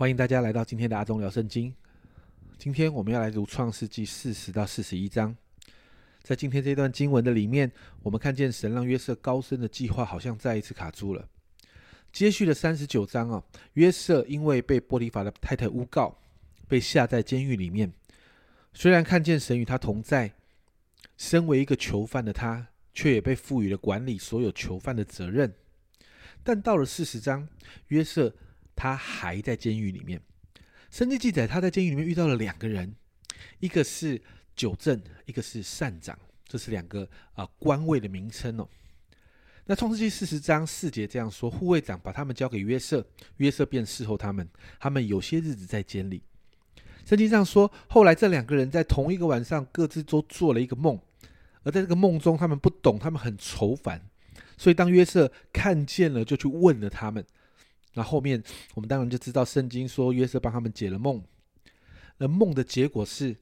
欢迎大家来到今天的阿忠聊圣经。今天我们要来读创世纪四十到四十一章。在今天这段经文的里面，我们看见神让约瑟高升的计划好像再一次卡住了。接续的三十九章啊，约瑟因为被波提法的太太诬告，被下在监狱里面。虽然看见神与他同在，身为一个囚犯的他，却也被赋予了管理所有囚犯的责任。但到了四十章，约瑟他还在监狱里面。圣经记载，他在监狱里面遇到了两个人，一个是九正，一个是善长，这是两个啊官位的名称哦。那创世纪四十章四节这样说：护卫长把他们交给约瑟，约瑟便侍候他们。他们有些日子在监里。圣经上说，后来这两个人在同一个晚上各自都做了一个梦，而在这个梦中，他们不懂，他们很愁烦。所以当约瑟看见了，就去问了他们。那后面我们当然就知道，圣经说约瑟帮他们解了梦，而梦的结果是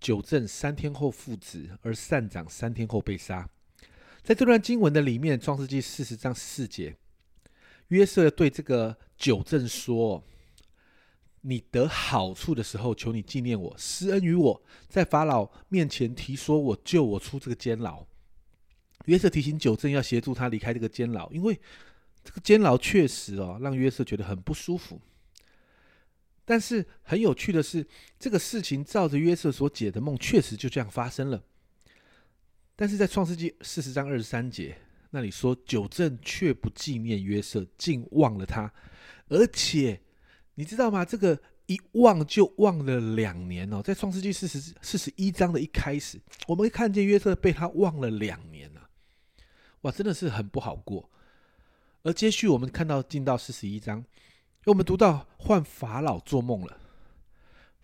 九正三天后复职，而善长三天后被杀。在这段经文的里面，《创世纪》四十章四节，约瑟对这个九正说：“你得好处的时候，求你纪念我，施恩于我，在法老面前提说我救我出这个监牢。”约瑟提醒九正要协助他离开这个监牢，因为。这个监牢确实哦，让约瑟觉得很不舒服。但是很有趣的是，这个事情照着约瑟所解的梦，确实就这样发生了。但是在创世纪四十章二十三节那里说，九正却不纪念约瑟，竟忘了他。而且你知道吗？这个一忘就忘了两年哦。在创世纪四十四十一章的一开始，我们看见约瑟被他忘了两年了。哇，真的是很不好过。而接续，我们看到进到四十一章，我们读到换法老做梦了。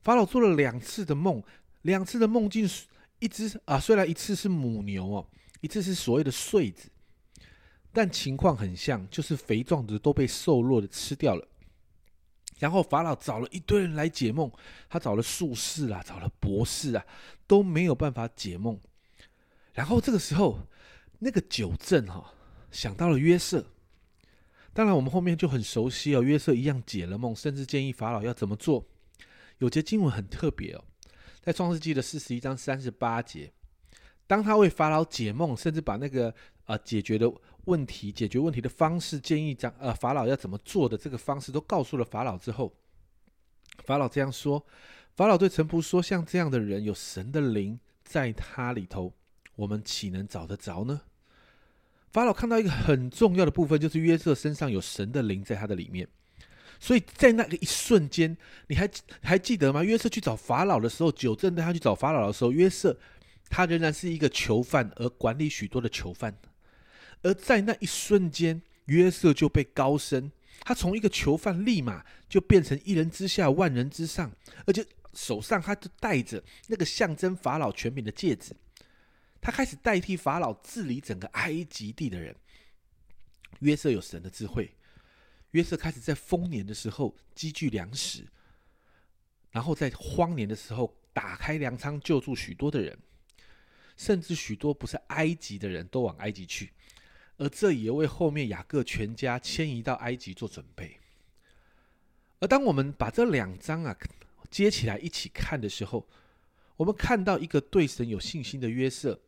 法老做了两次的梦，两次的梦境，一只啊，虽然一次是母牛哦，一次是所谓的穗子，但情况很像，就是肥壮的都被瘦弱的吃掉了。然后法老找了一堆人来解梦，他找了术士啊，找了博士啊，都没有办法解梦。然后这个时候，那个九正哈想到了约瑟。当然，我们后面就很熟悉哦。约瑟一样解了梦，甚至建议法老要怎么做。有节经文很特别哦，在创世纪的四十一章三十八节，当他为法老解梦，甚至把那个呃解决的问题、解决问题的方式、建议长呃法老要怎么做的这个方式都告诉了法老之后，法老这样说：法老对臣仆说，像这样的人，有神的灵在他里头，我们岂能找得着呢？法老看到一个很重要的部分，就是约瑟身上有神的灵在他的里面，所以在那个一瞬间，你还还记得吗？约瑟去找法老的时候，九正带他去找法老的时候，约瑟他仍然是一个囚犯，而管理许多的囚犯。而在那一瞬间，约瑟就被高升，他从一个囚犯立马就变成一人之下，万人之上，而且手上他就戴着那个象征法老权柄的戒指。他开始代替法老治理整个埃及地的人。约瑟有神的智慧，约瑟开始在丰年的时候积聚粮食，然后在荒年的时候打开粮仓救助许多的人，甚至许多不是埃及的人都往埃及去，而这也为后面雅各全家迁移到埃及做准备。而当我们把这两章啊接起来一起看的时候，我们看到一个对神有信心的约瑟。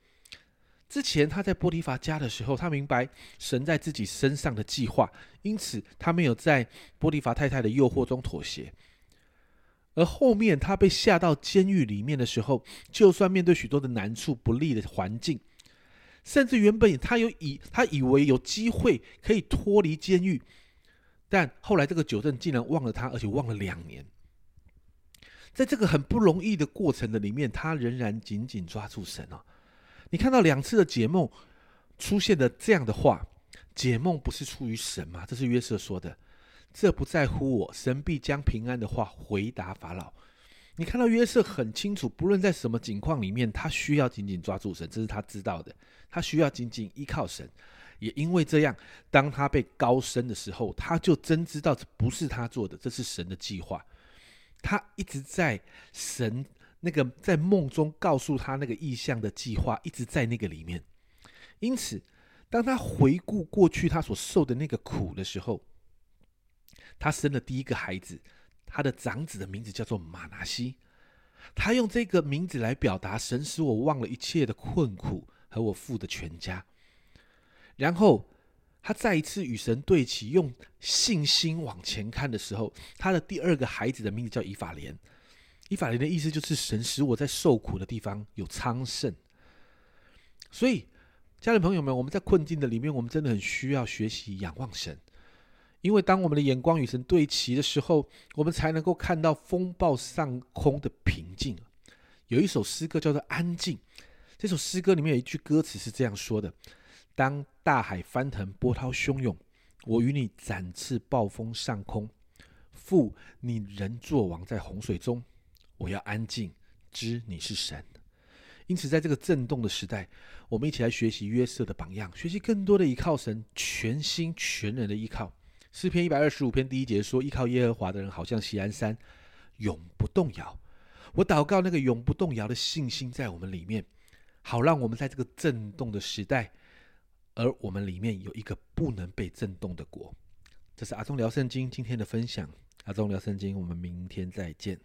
之前他在波提法家的时候，他明白神在自己身上的计划，因此他没有在波提法太太的诱惑中妥协。而后面他被下到监狱里面的时候，就算面对许多的难处、不利的环境，甚至原本他有以他以为有机会可以脱离监狱，但后来这个九正竟然忘了他，而且忘了两年。在这个很不容易的过程的里面，他仍然紧紧抓住神啊。你看到两次的解梦出现的这样的话，解梦不是出于神吗？这是约瑟说的，这不在乎我，神必将平安的话回答法老。你看到约瑟很清楚，不论在什么情况里面，他需要紧紧抓住神，这是他知道的，他需要紧紧依靠神。也因为这样，当他被高升的时候，他就真知道这不是他做的，这是神的计划。他一直在神。那个在梦中告诉他那个意象的计划一直在那个里面，因此，当他回顾过去他所受的那个苦的时候，他生了第一个孩子，他的长子的名字叫做马拿西，他用这个名字来表达神使我忘了一切的困苦和我父的全家。然后他再一次与神对齐，用信心往前看的时候，他的第二个孩子的名字叫以法莲。以法莲的意思就是神使我在受苦的地方有昌盛。所以，家人朋友们，我们在困境的里面，我们真的很需要学习仰望神。因为当我们的眼光与神对齐的时候，我们才能够看到风暴上空的平静。有一首诗歌叫做《安静》，这首诗歌里面有一句歌词是这样说的：“当大海翻腾，波涛汹涌，我与你展翅暴风上空，父，你仍坐王在洪水中，我要安静，知你是神。”因此，在这个震动的时代，我们一起来学习约瑟的榜样，学习更多的依靠神，全心全人的依靠。诗篇一百二十五篇第一节说：“依靠耶和华的人，好像锡安山，永不动摇。”我祷告那个永不动摇的信心在我们里面，好让我们在这个震动的时代，而我们里面有一个不能被震动的国。这是阿忠聊圣经今天的分享。阿忠聊圣经，我们明天再见。